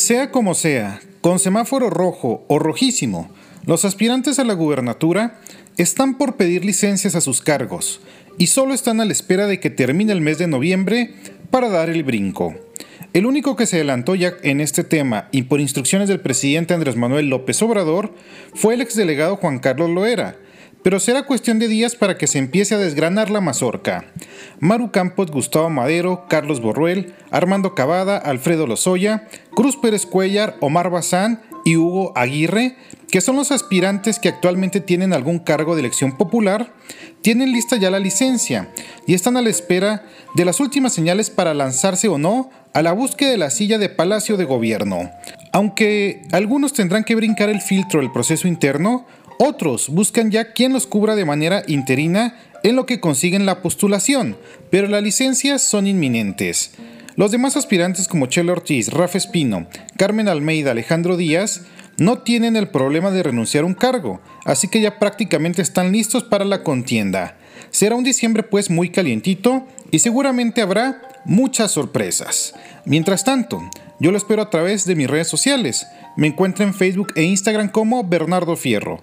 Sea como sea, con semáforo rojo o rojísimo, los aspirantes a la gubernatura están por pedir licencias a sus cargos y solo están a la espera de que termine el mes de noviembre para dar el brinco. El único que se adelantó ya en este tema y por instrucciones del presidente Andrés Manuel López Obrador fue el exdelegado Juan Carlos Loera, pero será cuestión de días para que se empiece a desgranar la mazorca. Maru Campos, Gustavo Madero, Carlos Borruel, Armando Cavada, Alfredo Lozoya, Cruz Pérez Cuellar, Omar Bazán y Hugo Aguirre, que son los aspirantes que actualmente tienen algún cargo de elección popular, tienen lista ya la licencia y están a la espera de las últimas señales para lanzarse o no a la búsqueda de la silla de Palacio de Gobierno. Aunque algunos tendrán que brincar el filtro del proceso interno, otros buscan ya quien los cubra de manera interina en lo que consiguen la postulación, pero las licencias son inminentes. Los demás aspirantes como Chelo Ortiz, Rafa Espino, Carmen Almeida, Alejandro Díaz, no tienen el problema de renunciar a un cargo, así que ya prácticamente están listos para la contienda. Será un diciembre pues muy calientito y seguramente habrá muchas sorpresas. Mientras tanto, yo lo espero a través de mis redes sociales. Me encuentro en Facebook e Instagram como Bernardo Fierro.